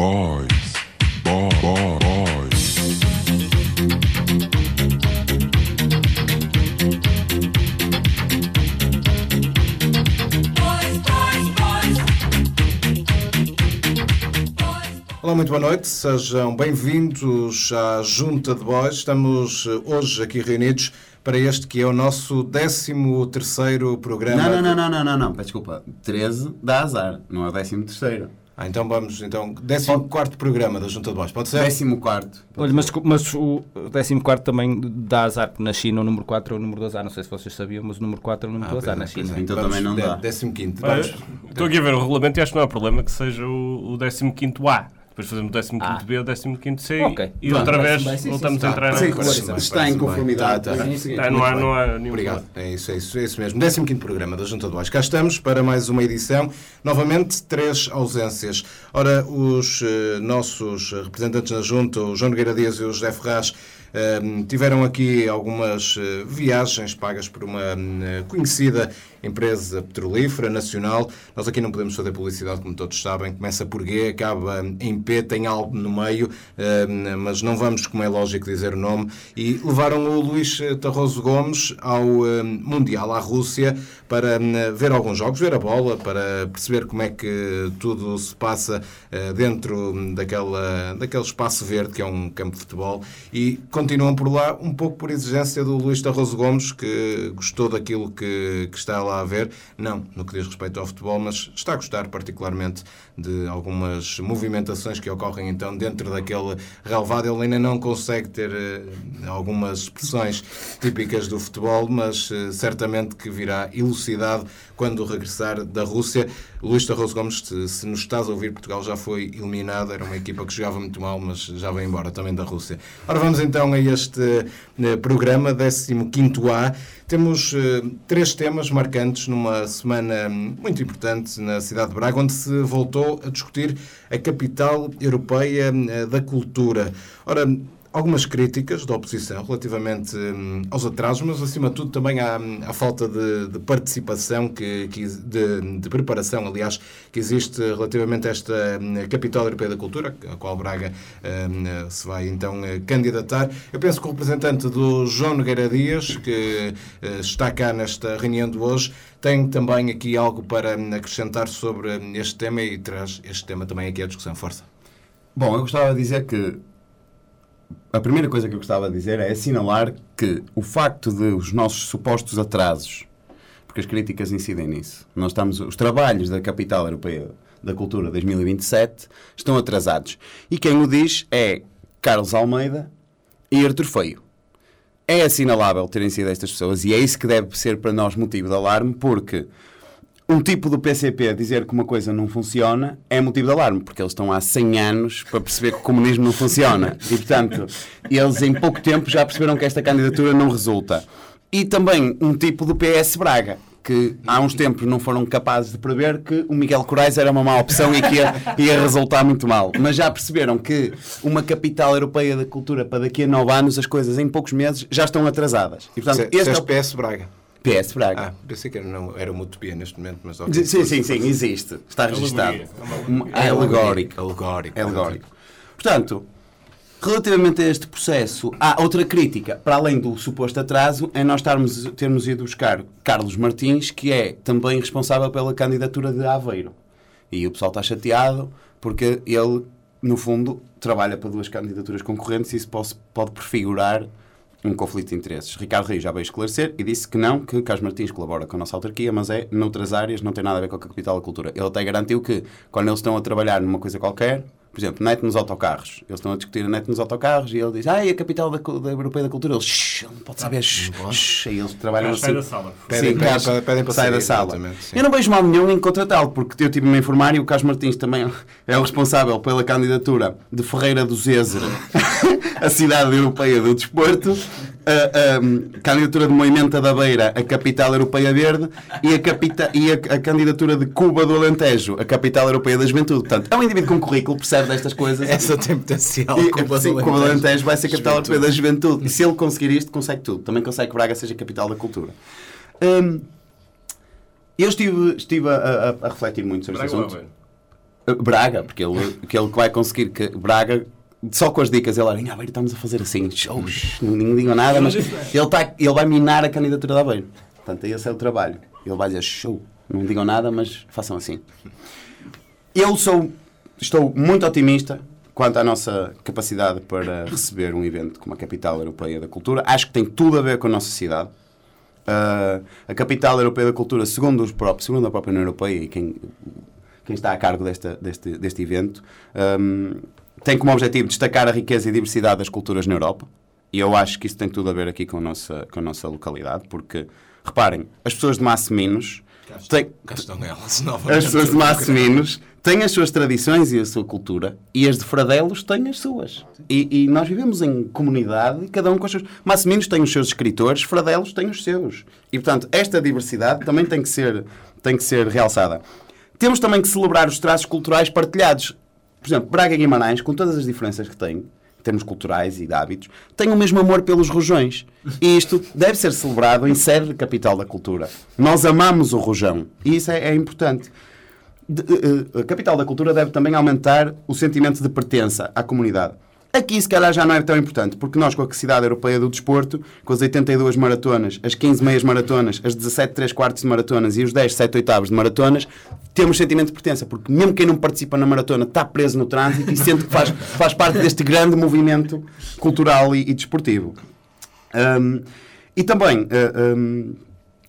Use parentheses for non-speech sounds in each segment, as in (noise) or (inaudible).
Boys. Boy, boy, boys. Olá, muito boa noite, sejam bem-vindos à Junta de Boys. Estamos eh, hoje aqui reunidos para este que é o nosso 13 programa. Não, não, não, não, não, não, não, peço desculpa. 13 dá azar, não é o 13 terceiro. Ah, então vamos, então, 14 programa da Junta de Boys, pode ser? 14 quarto. Olha, mas, mas o 14 também dá azar, porque na China o número 4 é o número do azar. Não sei se vocês sabiam, mas o número 4 é o número do azar na China. Então Vamos, também não dá. 15 Olha, vamos. Estou aqui a ver o regulamento e acho que não há problema que seja o, o 15 A. Depois fazemos o 15 Ah. B, o 15 C Ok. e Pronto, outra vez bem. Sim, voltamos sim. a entrar Sim, na. Parece-me Está em conformidade. Tá, tá. Sim, sim. Tá, não, há, não há nenhum Obrigado. problema. É isso, é isso, é isso mesmo. 15 programa da Junta de Boys. Cá estamos para mais uma edição. Novamente, três ausências. Ora, os eh, nossos representantes na Junta, o João Nogueira Dias e o José Ferraz, eh, tiveram aqui algumas eh, viagens pagas por uma eh, conhecida empresa petrolífera nacional. Nós aqui não podemos fazer publicidade, como todos sabem. Começa por G, acaba em P, tem algo no meio, eh, mas não vamos, como é lógico, dizer o nome. E levaram o Luís Tarroso Gomes ao eh, Mundial, à Rússia, para eh, ver alguns jogos, ver a bola, para perceber como é que tudo se passa eh, dentro daquela, daquele espaço verde que é um campo de futebol. E continuam por lá, um pouco por exigência do Luís Tarroso Gomes, que gostou daquilo que, que está lá a ver. Não no que diz respeito ao futebol, mas está a gostar particularmente de algumas movimentações que ocorrem então dentro daquele relevado. Ele ainda não consegue ter eh, algumas expressões típicas do futebol, mas eh, certamente que virá elucidado quando regressar da Rússia. Luís Tarroso Gomes, se, nos estás a ouvir, Portugal já foi eliminado. Era uma equipa que jogava muito mal, mas já veio embora também da Rússia. Ora, vamos então a este eh, programa, 15A. Temos eh, três temas marcantes numa semana muito importante na cidade de Braga, onde se voltou a discutir a capital europeia eh, da cultura. Ora, algumas críticas da oposição relativamente hum, aos atrasos, mas acima de tudo também à, à falta de, de participação, que, que de, de preparação, aliás, que existe relativamente a esta hum, capital europeia da cultura, a qual Braga hum, se vai então eh, candidatar. Eu penso que o representante do João Nogueira Dias, que eh, está cá nesta reunião de hoje, tem também aqui algo para acrescentar sobre este tema e traz este tema também aqui à discussão. Força. Bom, eu gostava de dizer que a primeira coisa que eu gostava de dizer é assinalar que o facto de os nossos supostos atrasos, porque as críticas incidem nisso, nós estamos, os trabalhos da Capital Europeia da Cultura 2027 estão atrasados. E quem o diz é Carlos Almeida e Artur Feio. É assinalável terem sido estas pessoas e é isso que deve ser para nós motivo de alarme, porque um tipo do PCP dizer que uma coisa não funciona é motivo de alarme, porque eles estão há 100 anos para perceber que o comunismo não funciona. E, portanto, eles em pouco tempo já perceberam que esta candidatura não resulta. E também um tipo do PS Braga, que há uns tempos não foram capazes de prever que o Miguel Corais era uma má opção e que ia, ia resultar muito mal. Mas já perceberam que uma capital europeia da cultura para daqui a 9 anos, as coisas em poucos meses já estão atrasadas. E, portanto, este é o PS Braga. PS Braga. Ah, pensei que era, não, era uma utopia neste momento, mas ok. Sim, sim, sim, existe. Está registado. Alegoria. É alegórico. Alegórico. É alegórico. Portanto, relativamente a este processo, há outra crítica, para além do suposto atraso, é nós estarmos, termos ido buscar Carlos Martins, que é também responsável pela candidatura de Aveiro. E o pessoal está chateado porque ele, no fundo, trabalha para duas candidaturas concorrentes e isso pode, pode prefigurar um conflito de interesses. Ricardo Reis já veio esclarecer e disse que não, que Carlos Martins colabora com a nossa autarquia, mas é noutras áreas, não tem nada a ver com a capital da cultura. Ele até garantiu que, quando eles estão a trabalhar numa coisa qualquer, por exemplo, net nos autocarros, eles estão a discutir a net nos autocarros e ele diz, ah, e a capital da, da Europeia da Cultura? Eles, shh, ele não pode saber, shh, shh, e eles trabalham Sai assim. da sala. Pedem- Sim, pedem para- pedem para sai sair, da sala. Eu não vejo mal nenhum em contratá-lo, porque eu tive-me a informar e o Carlos Martins também é o responsável pela candidatura de Ferreira do Zézer (laughs) à cidade europeia do desporto, a, a candidatura de Moimenta da Beira, a capital europeia verde, e a, capita, e a, a candidatura de Cuba do Alentejo, a capital europeia da juventude. Portanto, é um indivíduo com currículo, percebe destas coisas. Essa tem potencial. E, Cuba do sim, Cuba do Alentejo. Vai ser a capital europeia da juventude. E se ele conseguir isto, consegue tudo. Também consegue que Braga seja a capital da cultura. Hum, eu estive, estive a, a- a refletir muito sobre Braga este assunto. Braga, porque ele, que ele vai conseguir que Braga, só com as dicas, ele olha, "Ah, Aveiro estamos a fazer assim, shows, não digam nada, mas ele, tá, ele vai minar a candidatura de Aveiro. Portanto, esse é o trabalho. Ele vai dizer, show, não digam nada, mas façam assim. Eu sou, estou muito otimista quanto à nossa capacidade para receber um evento como a Capital Europeia da Cultura. Acho que tem tudo a ver com a nossa cidade. Uh, a Capital Europeia da Cultura, segundo, os próprios, segundo a própria União Europeia e quem, quem está a cargo desta, deste, deste evento, um, tem como objetivo destacar a riqueza e diversidade das culturas na Europa. E eu acho que isso tem tudo a ver aqui com a nossa, com a nossa localidade, porque, reparem, as pessoas de Massiminos têm, elas (laughs) as pessoas de Massiminos têm as suas tradições e a sua cultura e as de Fradelos têm as suas. E, e nós vivemos em comunidade e cada um com os seus. Massiminos tem os seus escritores, Fradelos tem os seus. E portanto, esta diversidade também tem que ser, tem que ser realçada. Temos também que celebrar os traços culturais partilhados. Por exemplo, Braga e Guimarães, com todas as diferenças que têm, em termos culturais e de hábitos, têm o mesmo amor pelos rojões. E isto deve ser celebrado em sede de capital da cultura. Nós amamos o rojão. E isso é, é importante. De- eh, a capital da cultura deve também aumentar o sentimento de pertença à comunidade. Aqui, se calhar, já não é tão importante, porque nós, com a Cidade Europeia do Desporto, com as 82 maratonas, as 15 meias maratonas, as 17 3 quartos de maratonas e os 10 7 oitavos de maratonas, temos sentimento de pertença, porque mesmo quem não participa na maratona está preso no trânsito e sente que faz, (laughs) faz parte deste grande movimento cultural e, e desportivo. Um, e também uh, um,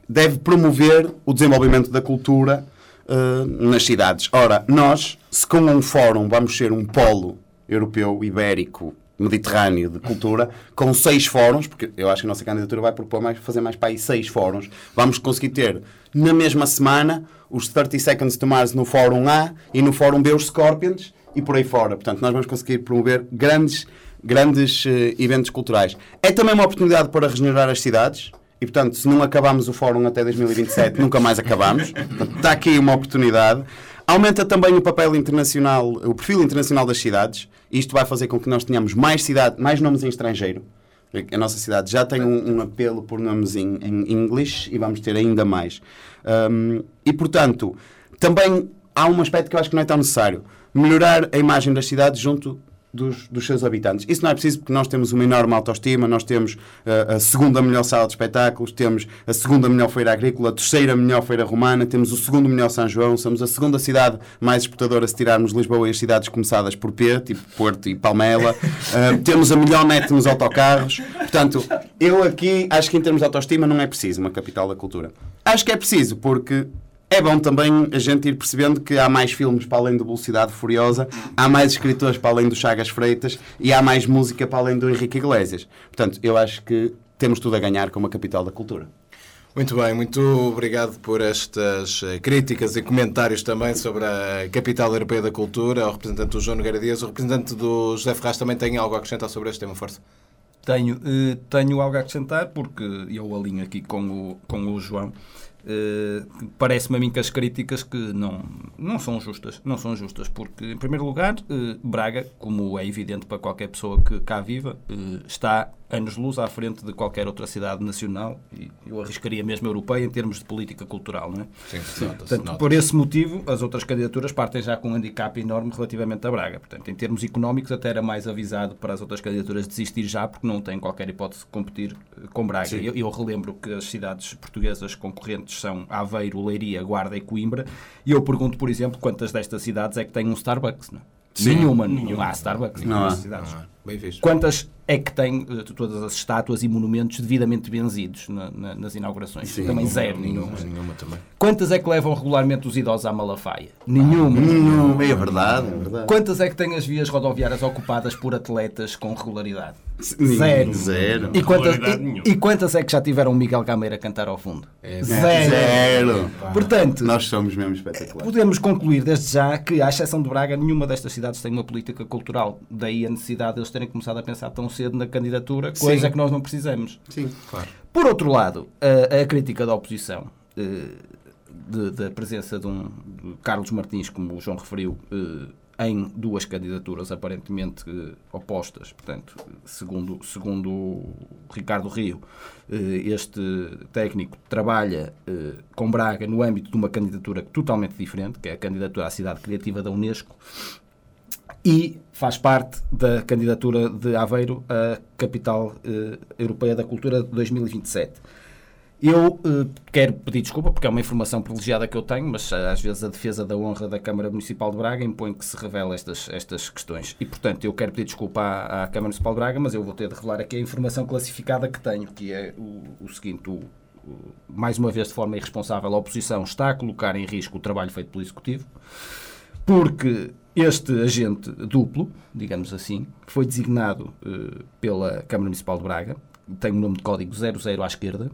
deve promover o desenvolvimento da cultura uh, nas cidades. Ora, nós, se com um fórum vamos ser um polo europeu, ibérico, mediterrâneo de cultura, com seis fóruns, porque eu acho que a nossa candidatura vai propor mais, fazer mais para aí seis fóruns, vamos conseguir ter na mesma semana os 30 Seconds to Mars no Fórum A e no Fórum B os Scorpions e por aí fora. Portanto, nós vamos conseguir promover grandes, grandes eh, eventos culturais. É também uma oportunidade para regenerar as cidades. E, portanto, se não acabamos o fórum até 2027, nunca mais acabamos. Portanto, está aqui uma oportunidade. Aumenta também o papel internacional, o perfil internacional das cidades. Isto vai fazer com que nós tenhamos mais cidade, mais nomes em estrangeiro. A nossa cidade já tem um, um apelo por nomes em, inglês e vamos ter ainda mais. Um, e, portanto, também há um aspecto que eu acho que não é tão necessário. Melhorar a imagem das cidades junto dos, dos seus habitantes. Isso não é preciso porque nós temos uma enorme autoestima, nós temos uh, a segunda melhor sala de espetáculos, temos a segunda melhor feira agrícola, a terceira melhor feira romana, temos o segundo melhor São João, somos a segunda cidade mais exportadora se tirarmos Lisboa e as cidades começadas por P, tipo Porto e Palmela. Uh, (laughs) temos a melhor net nos autocarros. Portanto, eu aqui acho que em termos de autoestima não é preciso uma capital da cultura. Acho que é preciso porque é bom também a gente ir percebendo que há mais filmes para além do Velocidade Furiosa, há mais escritores para além do Chagas Freitas e há mais música para além do Henrique Iglesias. Portanto, eu acho que temos tudo a ganhar com uma capital da cultura. Muito bem, muito obrigado por estas eh, críticas e comentários também sobre a Capital Europeia da Cultura, ao representante do João Nogueira Dias. O representante do José Ferraz também tem algo a acrescentar sobre este tema, força. Tenho, eh, tenho algo a acrescentar porque eu alinho aqui com o, com o João. Eh, Parece-me a mim que as críticas que não, não são justas, não são justas, porque em primeiro lugar, eh, Braga, como é evidente para qualquer pessoa que cá viva, eh, está anos-luz à frente de qualquer outra cidade nacional e eu arriscaria mesmo europeia em termos de política cultural, não é? Sim, nota-se, Portanto, nota-se. por esse motivo, as outras candidaturas partem já com um handicap enorme relativamente a Braga. Portanto, em termos económicos, até era mais avisado para as outras candidaturas desistir já, porque não têm qualquer hipótese de competir eh, com Braga. Eu, eu relembro que as cidades portuguesas concorrentes são Aveiro, Leiria, Guarda e Coimbra, e eu pergunto, por exemplo, quantas destas cidades é que têm um Starbucks? Não? Nenhuma, não há Starbucks em Não todas há. as cidades. Bem visto. Quantas é que têm eh, todas as estátuas e monumentos devidamente benzidos na- na- nas inaugurações? Também zero. Nenhuma, nenhuma também. Quantas é que levam regularmente os idosos à Malafaia? Nenhuma. Não, é verdade, é verdade. Quantas é que têm as vias rodoviárias ocupadas por atletas com regularidade? Zero. Zero. E quantas, e, nenhuma. e quantas é que já tiveram o Miguel Gameira a cantar ao fundo? É, Zero. Zero. Portanto, Nós somos mesmo espetaculares. podemos concluir desde já que, à exceção de Braga, nenhuma destas cidades tem uma política cultural. Daí a necessidade de eles terem começado a pensar tão cedo na candidatura, coisa que nós não precisamos. Sim. Claro. Por outro lado, a, a crítica da oposição, eh, de- da presença de um de Carlos Martins, como o João referiu, eh, em duas candidaturas aparentemente eh, opostas. Portanto, segundo, segundo o Ricardo Rio, eh, este técnico trabalha eh, com Braga no âmbito de uma candidatura totalmente diferente, que é a candidatura à cidade criativa da Unesco, e faz parte da candidatura de Aveiro à capital eh, europeia da cultura de 2027. Eu eh, quero pedir desculpa porque é uma informação privilegiada que eu tenho, mas eh, às vezes a defesa da honra da Câmara Municipal de Braga impõe que se revele estas, estas questões. E, portanto, eu quero pedir desculpa à, à Câmara Municipal de Braga, mas eu vou ter de revelar aqui a informação classificada que tenho, que é o, o seguinte: o, o- mais uma vez, de forma irresponsável, a oposição está a colocar em risco o trabalho feito pelo Executivo porque este agente duplo, digamos assim, foi designado eh, pela Câmara Municipal de Braga, tem o nome de código 00 à esquerda,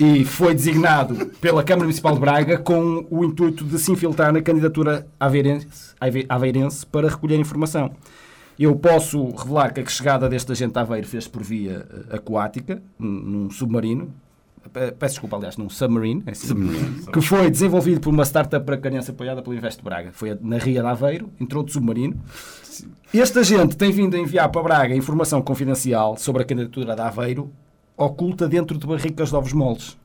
e foi designado pela Câmara Municipal de Braga com o intuito de se infiltrar na candidatura aveirense, ave- aveirense para recolher informação. Eu posso revelar que a chegada deste agente Aveiro fez por via eh, aquática, num submarino, peço desculpa, aliás, num submarine, é assim, que foi desenvolvido por uma startup bracarense apoiada pelo Invest Braga. Foi na Ria de Aveiro, entrou de submarino. Este agente tem vindo a enviar para Braga informação confidencial sobre a candidatura de Aveiro, oculta dentro de barricas de ovos moles.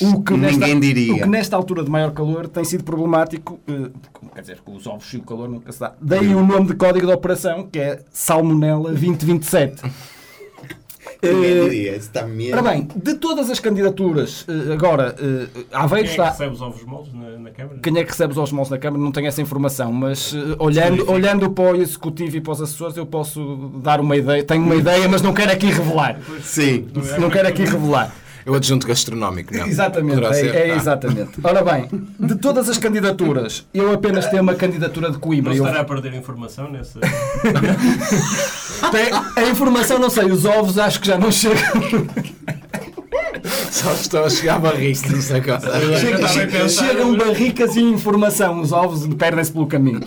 O que, nesta, Ninguém diria. o que nesta altura de maior calor tem sido problemático, eh, quer dizer, com os ovos e o calor nunca se dá. Daí o nome de código de operação, que é Salmonella 2027. Eh, Está mesmo. Ora bem, de todas as candidaturas, eh, agora, Aveiro Quem é que está. recebe os ovos moles na, na Câmara? Quem é que recebe os osmos na Câmara? Não tenho essa informação, mas eh, olhando, olhando para o Executivo e para os assessores, eu posso dar uma ideia. Tenho uma ideia, mas não quero aqui revelar. Sim. Não quero aqui revelar. É o adjunto gastronómico, não? Exatamente, ser? é, é Ah. exatamente. Ora bem, de todas as candidaturas, eu apenas tenho uma candidatura de Coimbra. Não Eu, estará a perder informação nessa. Tem- a informação não sei, os ovos acho que já não chegam. Só estão a chegar barristas agora. Chegam, estava a pensar, chegam barricas e informação, os ovos perdem-se pelo caminho.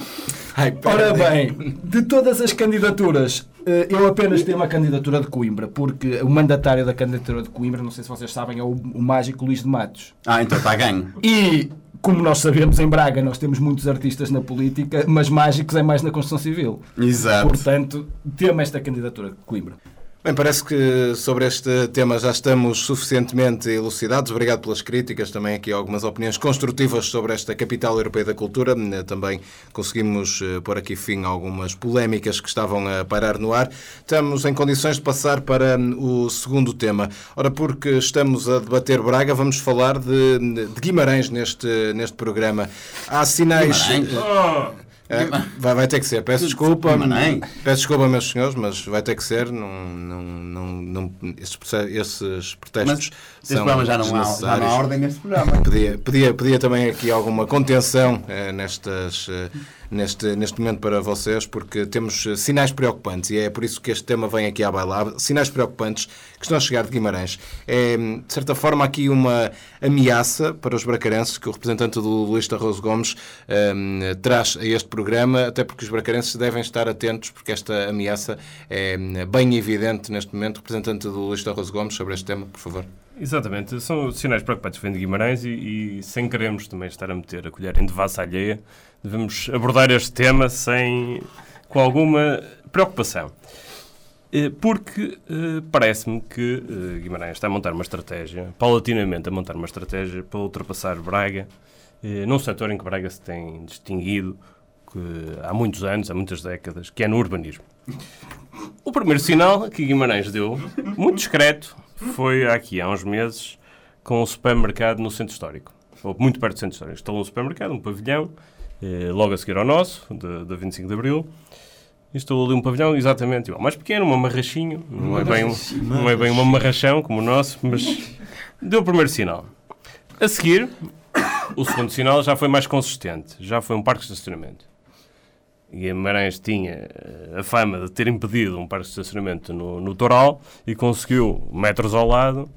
Ai, Ora bem, de todas as candidaturas, eu apenas tenho uma candidatura de Coimbra, porque o mandatário da candidatura de Coimbra, não sei se vocês sabem, é o, o mágico Luís de Matos. Ah, então está ganho. E, como nós sabemos, em Braga nós temos muitos artistas na política, mas mágicos é mais na construção civil. Exato. Portanto, temos esta candidatura de Coimbra. Bem, parece que sobre este tema já estamos suficientemente elucidados. Obrigado pelas críticas, também aqui algumas opiniões construtivas sobre esta capital europeia da cultura. Eh, Também conseguimos eh, pôr aqui fim a algumas polémicas que estavam a pairar no ar. Estamos em condições de passar para hum, o segundo tema. Ora, porque estamos a debater Braga, vamos falar de, de Guimarães neste, neste programa. Há sinais. Guimarães? Oh, É, vai, vai ter que ser. Peço desculpa. Guimarães. Peço desculpa, meus senhores, mas vai ter que ser. Não, não, não, não- esses, esses protestos Mas este são programa já não, há, já não há ordem neste programa. Pedia, pedia, pedia também aqui alguma contenção eh, nestas, eh, neste, neste momento para vocês, porque temos eh, sinais preocupantes e é por isso que este tema vem aqui à baila. Há Sinais preocupantes que estão a chegar de Guimarães. É, de certa forma, aqui uma ameaça para os bracarenses que o representante do Luís Tarroso Gomes eh, traz a este programa, até porque os bracarenses devem estar atentos, porque esta ameaça é eh, bem evidente neste momento. Representante do Luís Tarroso Gomes, sobre este tema, por favor. Exatamente, são sinais preocupantes que vêm de Guimarães e, e sem queremos também estar a meter a colher em devassa alheia, devemos abordar este tema sem, com alguma preocupação. Eh, Porque eh, parece-me que eh, Guimarães está a montar uma estratégia, paulatinamente a montar uma estratégia para ultrapassar Braga, num setor em que Braga se tem distinguido há muitos anos, há muitas décadas, que é no urbanismo. O primeiro sinal que Guimarães deu, muito discreto, foi aqui há uns meses com um supermercado no centro histórico, ou muito perto do centro histórico. Instalou um supermercado, um pavilhão, logo a seguir ao nosso, da da 25 de Abril. Instalou ali um pavilhão exatamente igual, mais pequeno, uma marrachinho, não é bem, um, não é bem uma marrachão como o nosso, mas deu o primeiro sinal. A seguir, o segundo sinal já foi mais consistente, já foi um parque de estacionamento. Guimarães tinha eh, a fama de ter impedido um parque de estacionamento no, no Toral e conseguiu, metros ao lado,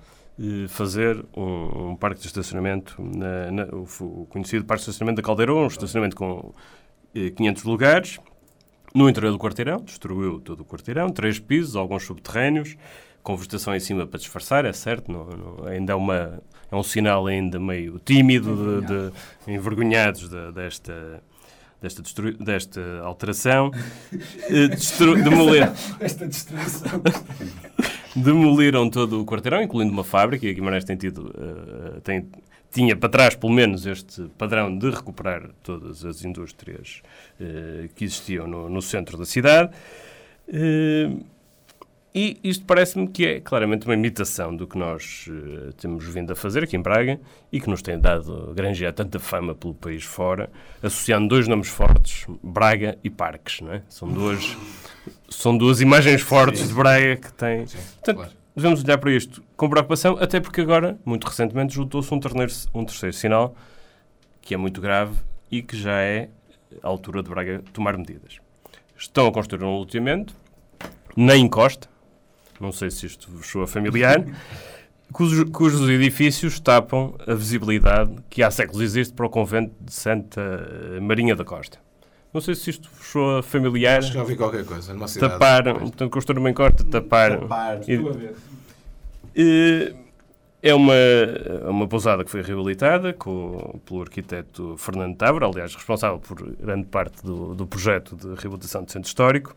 fazer um, parque de estacionamento, na, na- o, conhecido parque de estacionamento da Caldeirão, um estacionamento com eh, 500 lugares, no interior do quarteirão, destruiu todo o quarteirão, três pisos, alguns subterrâneos, com vegetação em cima para disfarçar, é certo, não, não- ainda é, uma, é um sinal ainda meio tímido, de, de- envergonhados de- desta desta, desta alteração, eh, destru- (laughs) demolir- Esta destruição. Demoliram todo o quarteirão, incluindo uma fábrica, e a Guimarães tem tido, eh, tem, tinha para trás, pelo menos, este padrão de recuperar todas as indústrias eh, que existiam no, no centro da cidade. Eh, e isto parece-me que é claramente uma imitação do que nós eh, temos vindo a fazer aqui em Braga e que nos tem dado, granjear tanta fama pelo país fora, associando dois nomes fortes, Braga e Parques, não é? São duas, são duas imagens fortes de Braga que têm... Portanto, claro. devemos olhar para isto com preocupação, até porque agora, muito recentemente, juntou-se um, terneiro- um terceiro sinal que é muito grave e que já é a altura de Braga tomar medidas. Estão a construir um loteamento na encosta, não sei se isto vos soa familiar, (laughs) cujos, cujos edifícios tapam a visibilidade que há séculos existe para o convento de Santa Marinha da Costa. Não sei se isto soa familiar. Acho que já ouvi qualquer coisa numa cidade. Tapar, portanto, construir uma encosta, tapar. E- ver. Eh, É uma, é uma pousada que foi reabilitada com, pelo arquiteto Fernando Távora, aliás, responsável por grande parte do, do projeto de reabilitação do centro histórico.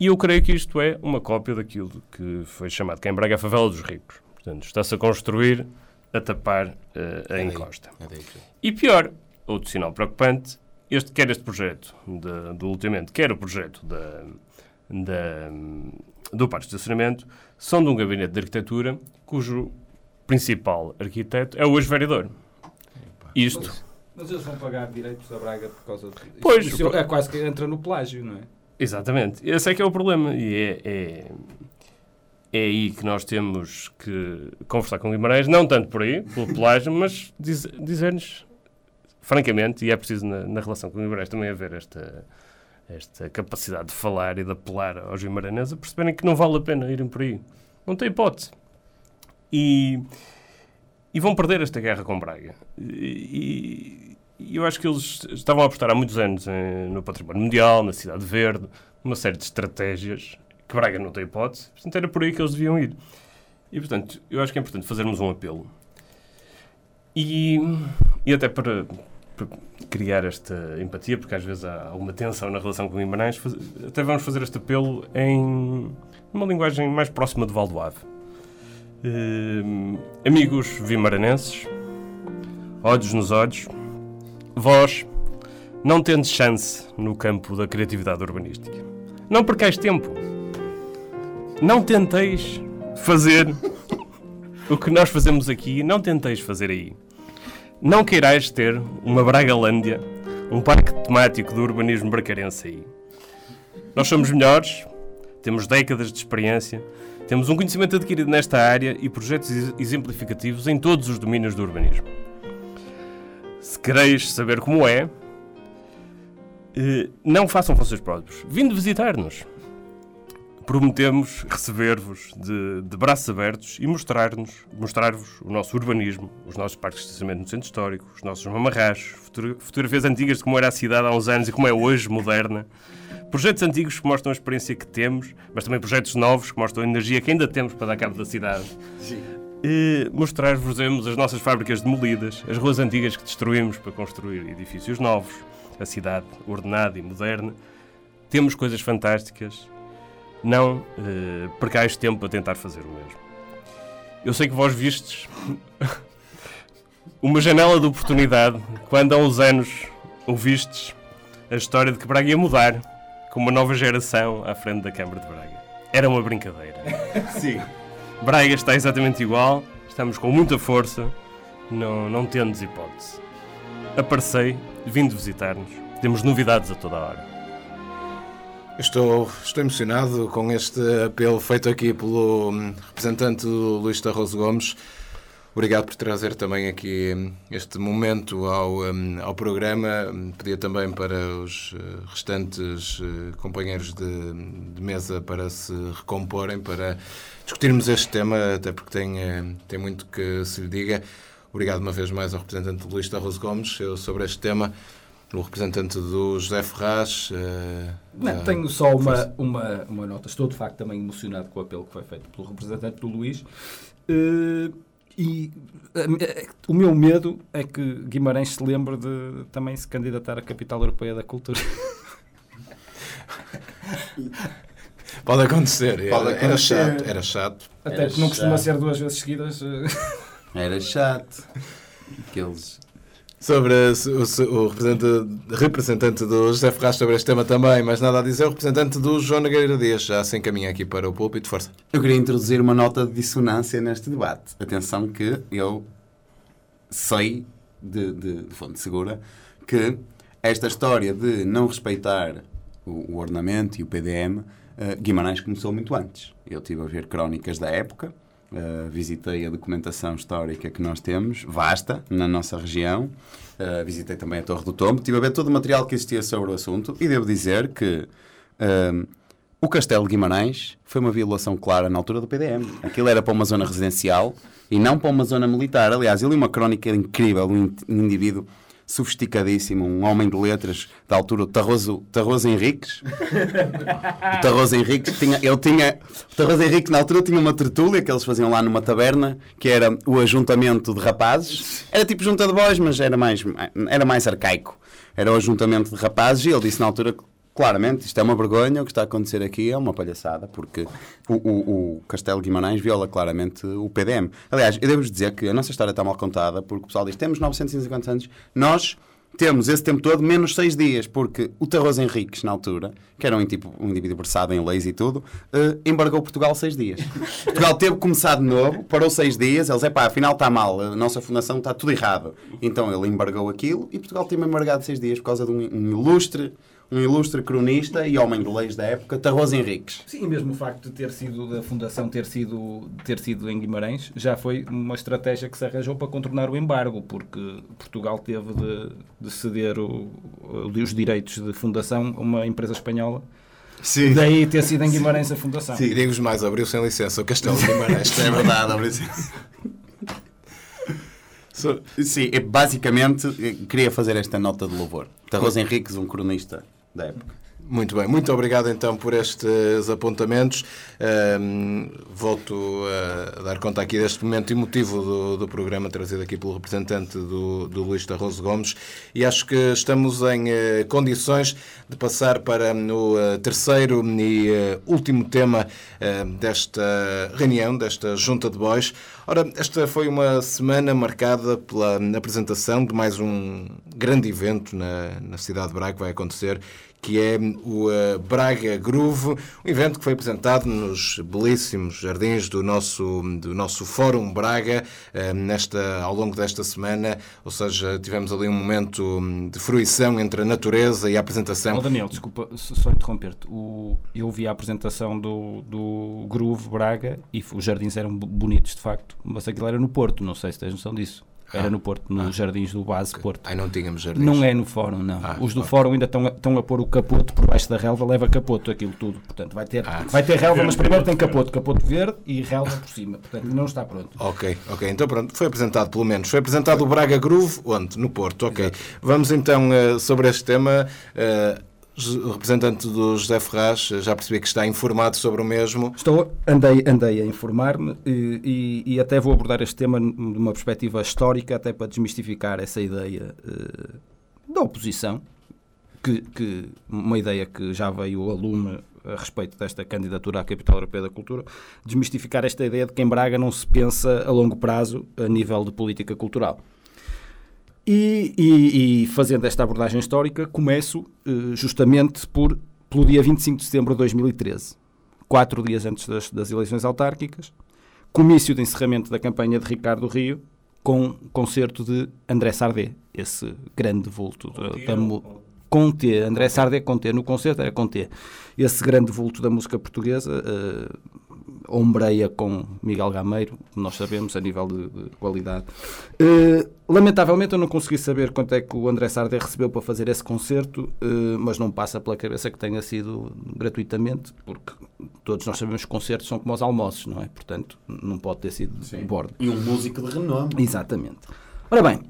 E eu creio que isto é uma cópia daquilo que foi chamado cá em Braga a favela dos ricos. Portanto, está-se a construir a tapar eh, a daí. encosta. É E pior, outro sinal preocupante, este, quer este projeto da- do loteamento, quer o projeto da, da- do parque de estacionamento, são de um gabinete de arquitetura cujo principal arquiteto é o ex-vereador. Isto, Mas eles vão pagar direitos a Braga por causa de. Pois, Isso é quase que entra no plágio, não é? exatamente, esse é que é o problema. E é, é, é aí que nós temos que conversar com Guimarães, não tanto por aí, pelo plágio, mas diz- dizer-nos francamente, e é preciso na, na relação com o Guimarães também haver esta, esta capacidade de falar e de apelar aos guimaranenses a perceberem que não vale a pena irem por aí. Não tem hipótese. E, e vão perder esta guerra com Braga. E, e eu acho que eles estavam a apostar há muitos anos em- no património mundial, na Cidade Verde, uma série de estratégias que Braga não tem hipótese. Portanto, era por aí que eles deviam ir. E, portanto, eu acho que é importante fazermos um apelo. E, e até para, para criar esta empatia, porque às vezes há alguma tensão na relação com o Guimarães, até vamos fazer este apelo em uma linguagem mais próxima de Valdoave. Hum, amigos vimaranenses, olhos nos olhos, vós não tendes chance no campo da criatividade urbanística. Não percais tempo. Não tenteis fazer (laughs) o que nós fazemos aqui, não tenteis fazer aí. Não queirais ter uma Bragalândia, um parque temático do urbanismo bracarense aí. Nós somos melhores, temos décadas de experiência, temos um conhecimento adquirido nesta área e projetos ex- exemplificativos em todos os domínios do urbanismo. Se quereis saber como é, eh, não façam vocês próprios. Vindo visitar-nos. Prometemos receber-vos de, de braços abertos e mostrar-nos, mostrar-vos o nosso urbanismo, os nossos parques de estacionamento no centro histórico, os nossos mamarrachos, fotogra- fotografias antigas de como era a cidade há uns anos e como é hoje, moderna. Projetos antigos que mostram a experiência que temos, mas também projetos novos que mostram a energia que ainda temos para dar cabo da cidade. E Mostrar-vos as nossas fábricas demolidas, as ruas antigas que destruímos para construir edifícios novos, a cidade ordenada e moderna. Temos coisas fantásticas. Não eh, percais tempo a tentar fazer o mesmo. Eu sei que vós vistes (laughs) uma janela de oportunidade quando há uns anos ouvistes a história de que Braga ia mudar com uma nova geração à frente da Câmara de Braga. Era uma brincadeira. (laughs) Sim. Braga está exatamente igual, estamos com muita força, não, não temos hipótese. Aparecei, vindo visitar-nos, temos novidades a toda a hora. Estou, estou emocionado com este apelo feito aqui pelo hum, representante Luís Tarroso Gomes. Obrigado por trazer também aqui hum, este momento ao, hum, ao programa. Pedia também para os eh, restantes eh, companheiros de, de mesa para se recomporem, para discutirmos este tema, até porque tem, eh, tem muito que se lhe diga. Obrigado uma vez mais ao representante Luís Tarroso Gomes sobre este tema. O representante do José Ferraz. eh, Não, já- tenho só uma, uma, uma nota. Estou, de facto, também emocionado com o apelo que foi feito pelo representante do Luís. Eh, E eh, o meu medo é que Guimarães se lembre de também se candidatar à capital europeia da cultura. (laughs) Pode acontecer. Era, Pode era acontecer. chato. Era chato. Até Era porque não costuma chato. ser duas vezes seguidas. Era chato. (laughs) Aqueles. Sobre o, se- o representante, do José Ferraz sobre este tema também, mas nada a dizer, o representante do João Nogueira Dias já se encaminha aqui para o púlpito. Força. Eu queria introduzir uma nota de dissonância neste debate. Atenção que eu sei de, de, de fonte segura que esta história de não respeitar o, o ornamento e o PDM, eh, Guimarães começou muito antes. Eu estive a ver crónicas da época, eh, visitei a documentação histórica que nós temos, vasta, na nossa região, eh, visitei também a Torre do Tombo, estive a ver todo o material que existia sobre o assunto e devo dizer que eh, o Castelo de Guimarães foi uma violação clara na altura do PDM. Aquilo era para uma zona residencial e não para uma zona militar. Aliás, eu li uma crónica incrível, in- um indivíduo sofisticadíssimo, um homem de letras da altura, o Tarroso, Tarroso Henriques. O Tarroso Henriques tinha, ele tinha, o Tarroso Henriques na altura tinha uma tertúlia que eles faziam lá numa taberna, que era o ajuntamento de rapazes. Era tipo junta de boys, mas era mais, era mais arcaico. Era o ajuntamento de rapazes e ele disse na altura que, claramente, isto é uma vergonha, o que está a acontecer aqui é uma palhaçada, porque o, o, o Castelo Guimarães viola claramente o PDM. Aliás, eu devo dizer que a nossa história está mal contada, porque o pessoal diz, temos 950 anos, nós temos esse tempo todo menos seis dias, porque o Tarroso Henriques, na altura, que era um, tipo, um indivíduo versado em leis e tudo, eh, embargou Portugal seis dias. (laughs) Portugal teve que começar de novo, parou seis dias, eles, epá, afinal está mal, a nossa fundação está tudo errado. Então ele embargou aquilo e Portugal teve embargado seis dias por causa de um, um ilustre, um ilustre cronista e homem de leis da época, Tarroso Henriques. Sim, e mesmo o facto de ter sido da fundação ter sido ter sido em Guimarães já foi uma estratégia que se arranjou para contornar o embargo, porque Portugal teve de, de ceder o- os direitos de fundação a uma empresa espanhola. Sim. Daí ter sido em Guimarães a fundação. E digo-vos mais, abriu sem licença o Castelo de Guimarães. É verdade, Fabrício. So- Sim, é, basicamente eh, queria fazer esta nota de louvor. Tarroso Henriques, um cronista da época. Muito bem, muito obrigado então por estes apontamentos. Ahm, volto a dar conta aqui deste momento emotivo do, do programa trazido aqui pelo representante do, do Luís Tarroso Gomes e acho que estamos em eh, condições de passar para o eh, terceiro e eh, último tema eh, desta reunião, desta junta de bois. Ora, esta foi uma semana marcada pela apresentação de mais um grande evento na, na cidade de Braga que vai acontecer que é o eh, Braga Groove, um evento que foi apresentado nos belíssimos jardins do nosso, do nosso Fórum Braga eh, nesta, ao longo desta semana, ou seja, tivemos ali um momento hum, de fruição entre a natureza e a apresentação. Oh, Daniel, desculpa, só interromper-te. Eu vi a apresentação do, do Groove Braga e os jardins eram bo- bonitos de facto, mas aquilo era no Porto, não sei se tens noção disso. Era Ah. no Porto, nos jardins do Base Porto. Ai, não tínhamos jardins. Não é no fórum, não. Ah, Os do ok. fórum ainda estão a, estão a pôr o capoto por baixo da relva, leva capoto aquilo tudo. Portanto, vai ter, Ah. vai ter relva, mas primeiro tem capoto, capoto verde e relva por cima. Portanto, não está pronto. Ok, ok. Então pronto, foi apresentado pelo menos. Foi apresentado o Braga Groove, onde? No Porto, ok. Vamos então eh, sobre este tema. eh, o representante do José Ferraz, já percebi que está informado sobre o mesmo. Estou, andei, andei a informar-me e, e- e até vou abordar este tema de uma perspectiva histórica, até para desmistificar essa ideia eh, da oposição, que, que- uma ideia que já veio a lume a respeito desta candidatura à Capital Europeia da Cultura, desmistificar esta ideia de que em Braga não se pensa a longo prazo a nível de política cultural. E, e- e fazendo esta abordagem histórica, começo eh, justamente por, pelo dia 25 de setembro de 2013, quatro dias antes das, das eleições autárquicas, comício de encerramento da campanha de Ricardo Rio, com concerto de André Sardé, esse grande vulto da, com T, André Sardé com T, no concerto era com T, esse grande vulto da música portuguesa, eh, ombreia com Miguel Gameiro, nós sabemos, a nível de, de qualidade. Eh, lamentavelmente eu não consegui saber quanto é que o André Sardé recebeu para fazer esse concerto, eh, mas não passa pela cabeça que tenha sido gratuitamente, porque todos nós sabemos que concertos são como os almoços, não é? Portanto, não pode ter sido de bordo. E um músico de renome. Exatamente. Ora bem,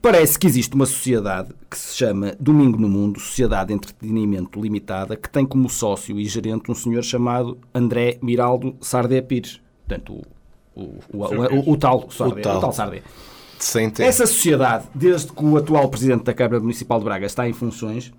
parece que existe uma sociedade que se chama Domingo no Mundo, Sociedade de Entretenimento Limitada, que tem como sócio e gerente um senhor chamado André Miraldo Sardé Pires. Portanto, o, tal Sardé. O tal. tal Sardé. Sem ter. Essa sociedade, desde que o atual presidente da Câmara Municipal de Braga está em funções,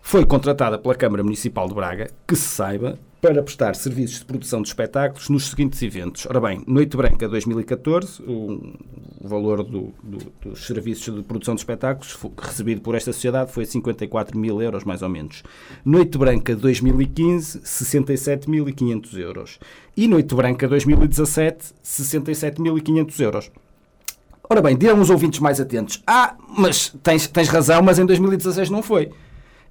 foi contratada pela Câmara Municipal de Braga, que se saiba, para prestar serviços de produção de espetáculos nos seguintes eventos. Ora bem, Noite Branca 2014, o, valor do- do- dos serviços de produção de espetáculos recebido por esta sociedade foi 54 mil euros, mais ou menos. Noite Branca 2015, 67.500 euros. E Noite Branca 2017, 67.500 euros. Ora bem, dirão os ouvintes mais atentos. Ah, mas tens, tens razão, mas em 2016 não foi.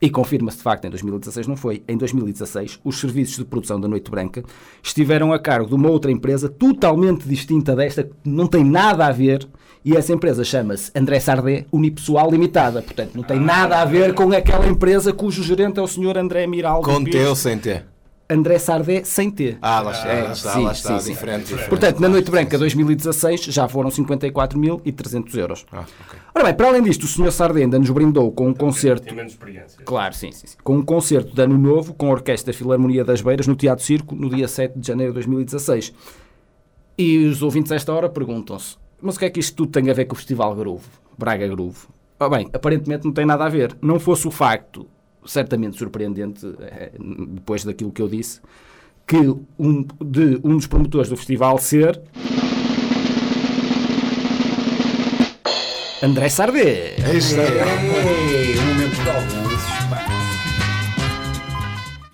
E confirma-se de facto, em 2016 não foi. Em 2016, os serviços de produção da Noite Branca estiveram a cargo de uma outra empresa totalmente distinta desta, que não tem nada a ver, e essa empresa chama-se André Sardé Unipessoal Limitada. Portanto, não tem nada a ver com aquela empresa cujo gerente é o Sr. André Miraldo Com T ou sem T? André Sardé sem T. Ah, lá está, É, lá está, sim, lá está, sim, sim. diferente. Portanto, na Noite Branca 2016 já foram 54.300 euros. Ah, ok. Ora bem, para além disto, o Sr. Sardé ainda nos brindou com um concerto. Tem menos experiência. Claro, sim, sim, sim. Com um concerto de Ano Novo com a Orquestra Filarmonia das Beiras no Teatro Circo no dia 7 de janeiro de 2016. E os ouvintes a esta hora perguntam-se: mas o que é que isto tudo tem a ver com o Festival Groove? Braga Groove? Ora bem, aparentemente não tem nada a ver. Não fosse o facto, certamente surpreendente, eh, depois daquilo que eu disse, que um, de um dos promotores do festival ser. André Sardé. Um momento de alguns.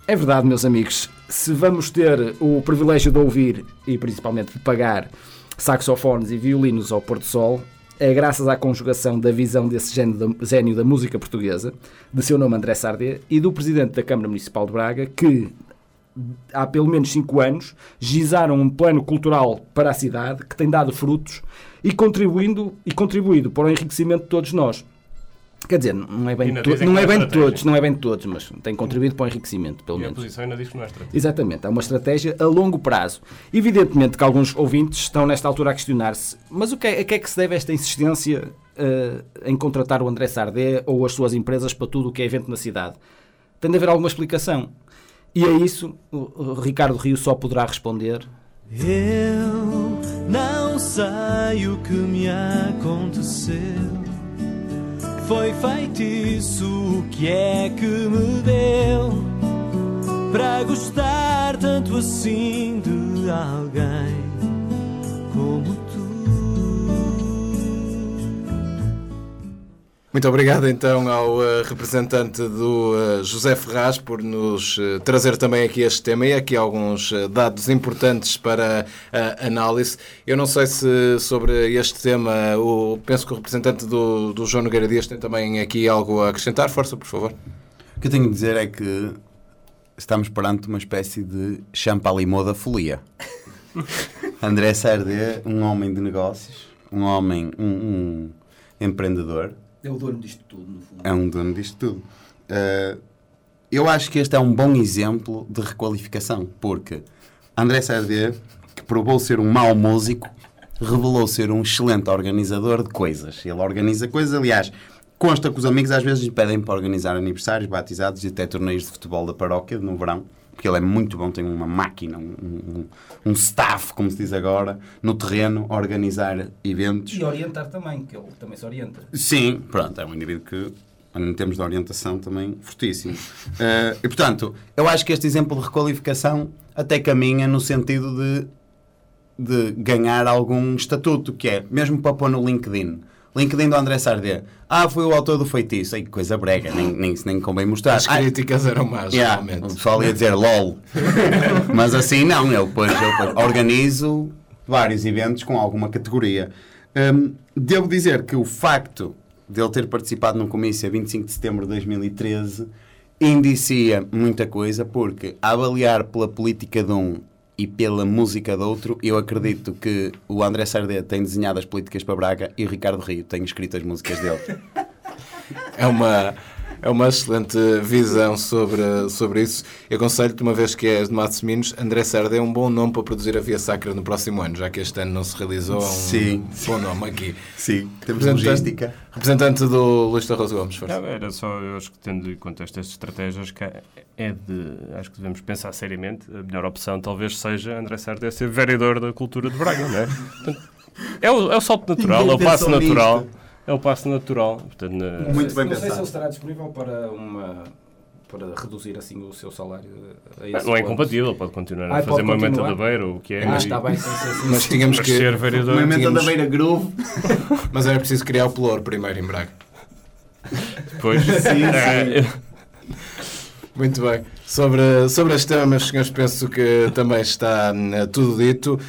É verdade, meus amigos. Se vamos ter o privilégio de ouvir e principalmente de pagar saxofones e violinos ao pôr do sol, é graças à conjugação da visão desse gênio da, gênio da música portuguesa, de seu nome André Sardé, e do presidente da Câmara Municipal de Braga, que há pelo menos cinco anos gizaram um plano cultural para a cidade que tem dado frutos e contribuindo e contribuído para o enriquecimento de todos nós. Quer dizer, não é bem, não é bem de estratégia. todos, não é bem de todos, mas tem contribuído para o enriquecimento, pelo E a menos. oposição ainda diz que não é estratégia. Exatamente, é uma estratégia a longo prazo. Evidentemente que alguns ouvintes estão nesta altura a questionar-se, mas o que é, a que é que se deve esta insistência eh, em contratar o André Sardé ou as suas empresas para tudo o que é evento na cidade? Tem de haver alguma explicação. E a isso, o Ricardo Rio só poderá responder. Eu não sei o que me aconteceu. Foi feitiço, o que é que me deu para gostar tanto assim de alguém como Muito obrigado então ao eh, representante do eh, José Ferraz por nos eh, trazer também aqui este tema e aqui alguns dados importantes para a análise. Eu não sei se sobre este tema, o, penso que o representante do, do João Nogueira Dias tem também aqui algo a acrescentar. Força, por favor. O que eu tenho a dizer é que estamos perante uma espécie de champalimau da folia. (laughs) André Sardé, um homem de negócios, um homem, um, um empreendedor, É o dono disto tudo, no fundo. é um dono disto tudo. Eh, eu acho que este é um bom exemplo de requalificação, porque André Sardé, que provou ser um mau músico, revelou ser um excelente organizador de coisas. Ele organiza coisas, aliás, consta que os amigos às vezes lhe pedem para organizar aniversários, batizados e até torneios de futebol da paróquia no verão. Porque ele é muito bom, tem uma máquina, um, um, um staff, como se diz agora, no terreno, organizar eventos. E orientar também, que ele também se orienta. Sim, pronto, é um indivíduo que, em termos de orientação, também fortíssimo. (laughs) Eh, e, portanto, eu acho que este exemplo de requalificação até caminha no sentido de, de ganhar algum estatuto, que é, mesmo para pôr no LinkedIn. LinkedIn do André Sardé. Ah, foi o autor do feitiço. Ai, que coisa brega, nem, nem, nem convém mostrar. As Ah, críticas eram más, Yeah, o realmente. pessoal ia dizer LOL. (laughs) Mas assim não, eu depois, eu depois organizo vários eventos com alguma categoria. Hum, devo dizer que o facto de ele ter participado num comício a 25 de setembro de 2013 indicia muita coisa, porque a avaliar pela política de um e pela música do outro, eu acredito que o André Sardé tem desenhado as políticas para Braga e o Ricardo Rio tem escrito as músicas dele. É uma, É uma excelente visão sobre, sobre isso. Eu aconselho-te, uma vez que és de Matosinhos, André Sarda é um bom nome para produzir a Via Sacra no próximo ano, já que este ano não se realizou. É um Sim. bom nome aqui. Sim, temos Representante- logística. Representante do Luís Torres Gomes, força. Não, era só, eu acho que tendo em conta estas estratégias, que é de, acho que devemos pensar seriamente, a melhor opção talvez seja André Sarda ser vereador da cultura de Braga, não é? (laughs) Portanto, é o, é o salto natural, Ninguém é o passo nisto. É o passo natural. Portanto, na- Muito bem não sei se pensado. ele estará disponível para uma para reduzir assim o seu salário a esse não é incompatível, pode continuar a Ah, fazer uma meta continuar? da beira, o que é, Ah, e- está bem, sim, sim, sim. Mas tínhamos que. ser vereador. Uma emenda da Beira Groove. Mas era preciso criar o Pelour primeiro em Braga. Depois, é, Muito bem. Sobre, sobre este tema, meus senhores, penso que também está hum, tudo dito.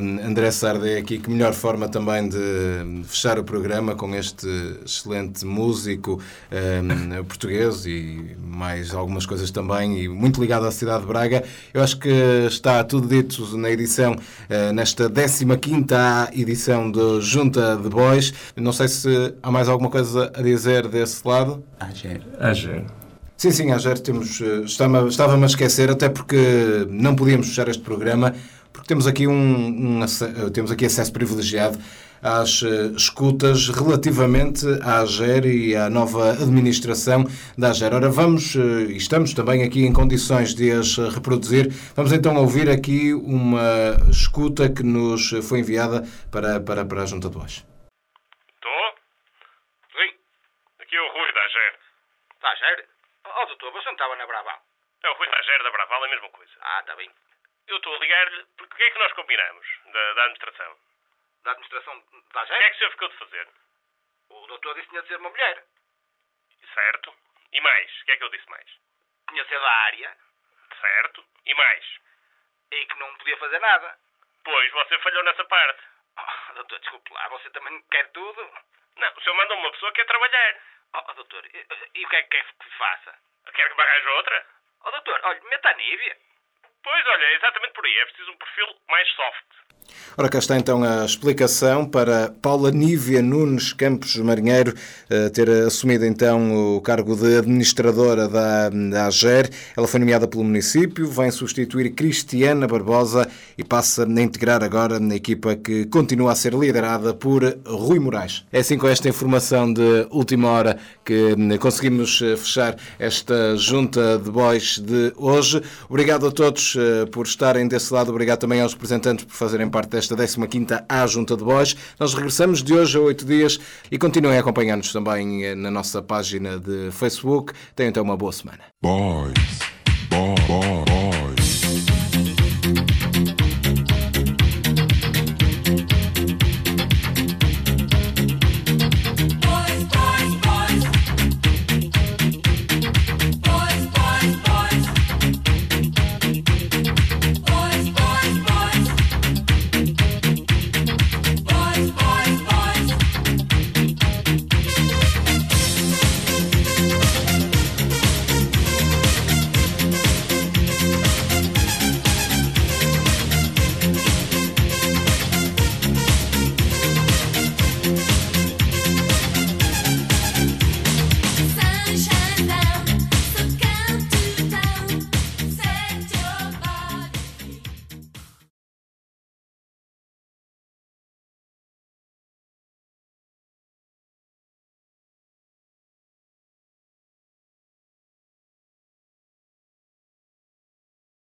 Hum, André Sarda é aqui que melhor forma também de fechar o programa com este excelente músico hum, português e mais algumas coisas também, e muito ligado à cidade de Braga. Eu acho que está tudo dito na edição, eh, nesta 15ª edição do Junta de Boys. Não sei se há mais alguma coisa a dizer desse lado. Ah, já era. Ager. Sim, sim, a Ger temos. eh, Estava-me estava-me a esquecer, até porque não podíamos fechar este programa, porque temos aqui, um, um eh, temos aqui acesso privilegiado às eh, escutas relativamente à AGER e à nova administração da AGER. Ora, vamos, estamos também aqui em condições de as reproduzir, vamos então ouvir aqui uma escuta que nos foi enviada para, para, para a Junta de Voz. Estou? Sim. Aqui é o Rui da AGER. Da AGER? Oh, doutor, você não estava na Braval? É o Rui da Braval, é a mesma coisa. Ah, está bem. Eu estou a ligar-lhe porque o que é que nós combinamos da, da administração? Da administração da AGER? O que é que o senhor ficou de fazer? O doutor disse que tinha de ser uma mulher. Certo. E mais? O que é que eu disse mais? Tinha de ser da área. Certo. E mais? E que não podia fazer nada. Pois, você falhou nessa parte. Oh, doutor, desculpe lá, você também quer tudo? Não, o senhor manda uma pessoa que quer trabalhar. Oh, doutor, e, e o que é que quer que faça? Quer que me arranje outra? Oh, doutor, olha, meta a Nívia. Pois, olha, é exatamente por aí. É preciso um perfil mais soft. Ora, cá está então a explicação para Paula Nívia Nunes Campos Marinheiro eh, ter assumido então o cargo de administradora da, da AGER. Ela foi nomeada pelo município, vem substituir Cristiana Barbosa e passa a integrar agora na equipa que continua a ser liderada por Rui Moraes. É assim com esta informação de última hora que hum, conseguimos eh, fechar esta junta de boys de hoje. Obrigado a todos eh, por estarem desse lado, obrigado também aos representantes por fazerem parte desta 15ª A Junta de Boys. Nós regressamos de hoje a oito dias e continuem a acompanhar-nos também eh, na nossa página de Facebook. Tenham então uma boa semana. Boys. Boy, boy, boy.